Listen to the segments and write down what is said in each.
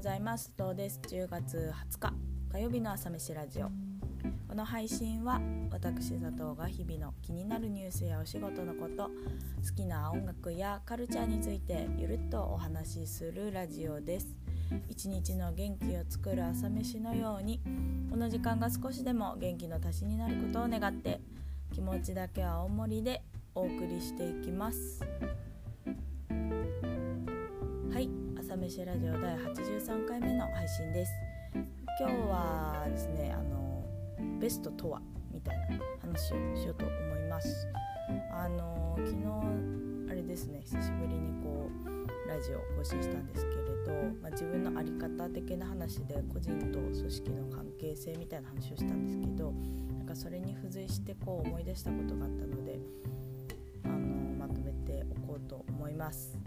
ございます。どうです。10月20日火曜日の朝飯ラジオ。この配信は私佐藤が日々の気になるニュースやお仕事のこと好きな音楽やカルチャーについてゆるっとお話しするラジオです。一日の元気を作る朝飯のようにこの時間が少しでも元気の足しになることを願って気持ちだけは大盛りでお送りしていきます。朝飯ラジオ第83回目の配信です今日はですねあのベストとはみたいな話をしようと思いますあの昨日あれですね久しぶりにこうラジオを更新したんですけれど、まあ、自分の在り方的な話で個人と組織の関係性みたいな話をしたんですけどなんかそれに付随してこう思い出したことがあったのであのまとめておこうと思います。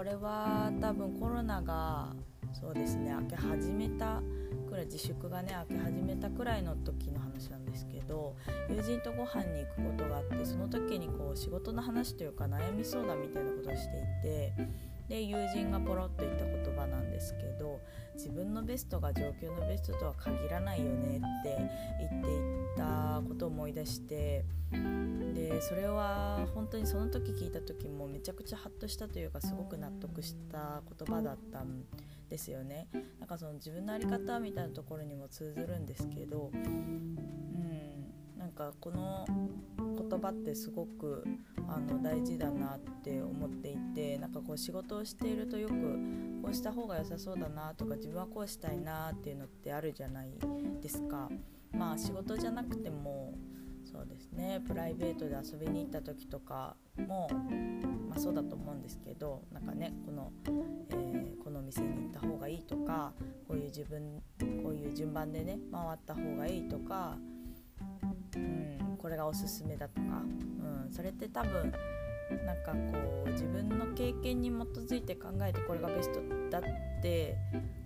これは多分コロナがそうですね明け始めたくらい自粛がね明け始めたくらいの時の話なんですけど友人とご飯に行くことがあってその時にこう仕事の話というか悩み相談みたいなことをしていてで友人がポロッと言った言葉なんですけど自分のベストが状況のベストとは限らないよねって言っていったことを思い出してでそれは本当にその時聞いた時もめちゃくちゃハッとしたというかすごく納得した言葉だったんですよね。なんかその自分の在り方みたいなところにも通ずるんですけど、うん、なんかこの言葉ってすごくあの大事だなって思っていてなんかこう仕事をしているとよくこうした方が良さそうだなとか自分はこうしたいなっていうのってあるじゃないですか。まあ仕事じゃなくてもそうですねプライベートで遊びに行った時とかも、まあ、そうだと思うんですけどなんかねこの、えー、この店に行った方がいいとかこういう自分こういう順番でね回った方がいいとか、うん、これがおすすめだとか、うん、それって多分なんかこう自分の経験に基づいて考えてこれがベストだって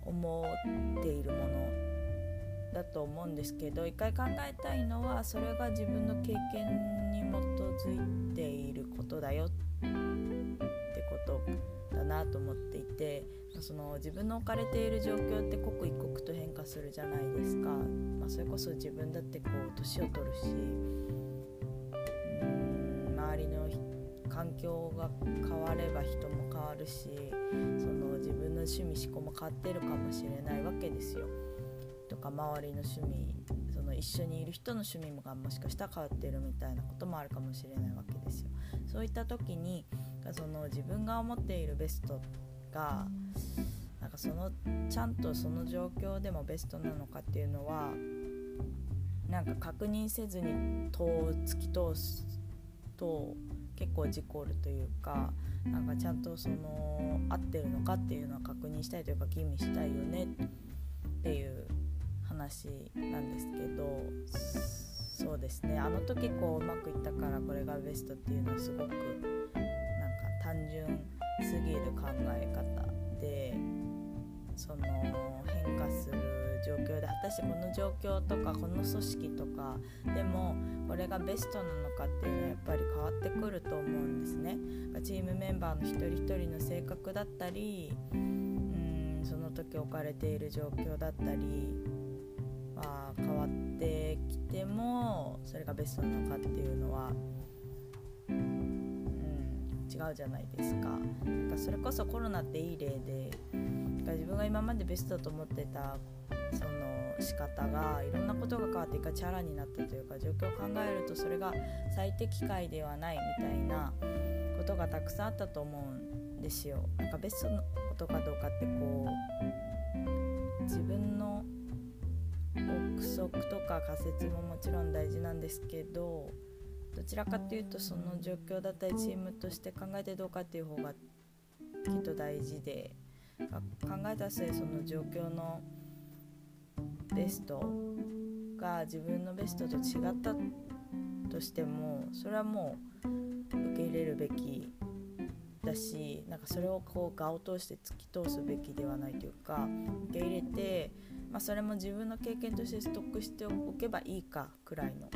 思っているものだと思うんですけど一回考えたいのはそれが自分の経験に基づいていることだよってことだなと思っていてその自分の置かれている状況って刻一刻と変化するじゃないですか、まあ、それこそ自分だってこう年を取るしうん周りの環境が変われば人も変わるしその自分の趣味思考も変わってるかもしれないわけですよ。とか周りの趣味その一緒にいる人の趣味がもしかしたら変わってるみたいなこともあるかもしれないわけですよ。そういった時にその自分が思っているベストがなんかそのちゃんとその状況でもベストなのかっていうのはなんか確認せずに突き通すと結構事故るというかなんかちゃんとその合ってるのかっていうのは確認したいというか吟味したいよねっていう話なんですけどそうですね。あの時こううまくいったからこれがベストっていうのはすごくなんか単純すぎる考え方でその変化する状況で果たしてこの状況とかこの組織とかでもこれがベストなのかっていうのはやっぱり変わってくると思うんですね。チームメンバーの一人一人の性格だったりうんその時置かれている状況だったりまあ、変わってきてもそれがベストなのかっていうのは、違うじゃないですか。なんかそれこそコロナっていい例で自分が今までベストだと思ってたその仕方がいろんなことが変わっていかチャラになったというか状況を考えるとそれが最適解ではないみたいなことがたくさんあったと思うんですよ。なんかベストのことかどうかってこう自分の憶測とか仮説ももちろん大事なんですけどどちらかというとその状況だったりチームとして考えてどうかっていう方がきっと大事で考えた末その状況のベストが自分のベストと違ったとしてもそれはもう受け入れるべきだしなんかそれをこう我を通して突き通すべきではないというか受け入れてまあ、それも自分の経験としてストックしておけばいいかくらいの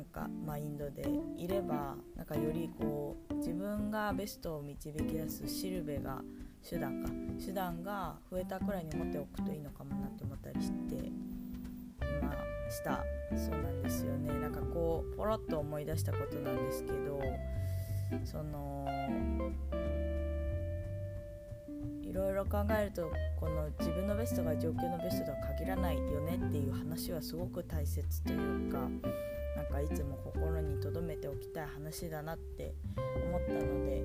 なんかマインドでいればなんかよりこう自分がベストを導き出すしるべが手段か手段が増えたくらいに持っておくといいのかもなって思ったりして今したそうなんですよね。なんかこうポロッと思い出したことなんですけどそのいろいろ考えるとこの自分のベストが状況のベストとは限らないよねっていう話はすごく大切というかなんかいつも心に留めておきたい話だなって思ったので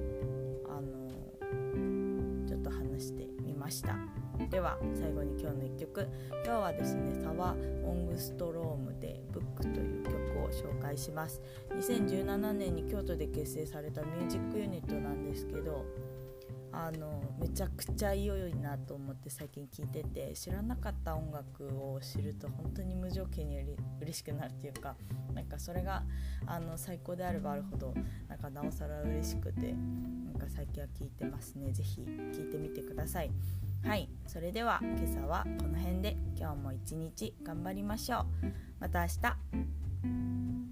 あのちょっと話してみました。では最後に今日の1曲。今日はですねサワ・オングストロームで「ブック」という曲を紹介します。2017年に京都で結成されたミュージックユニットなんですけどあのめちゃくちゃ良いよなと思って最近聴いてて知らなかった音楽を知ると本当に無条件に嬉しくなるっていうかなんかそれがあの最高であればあるほどなんかなおさら嬉しくてなんか最近は聴いてますね。是非聴いてみてください。はい。それでは今朝はこの辺で。今日も一日頑張りましょう。また明日。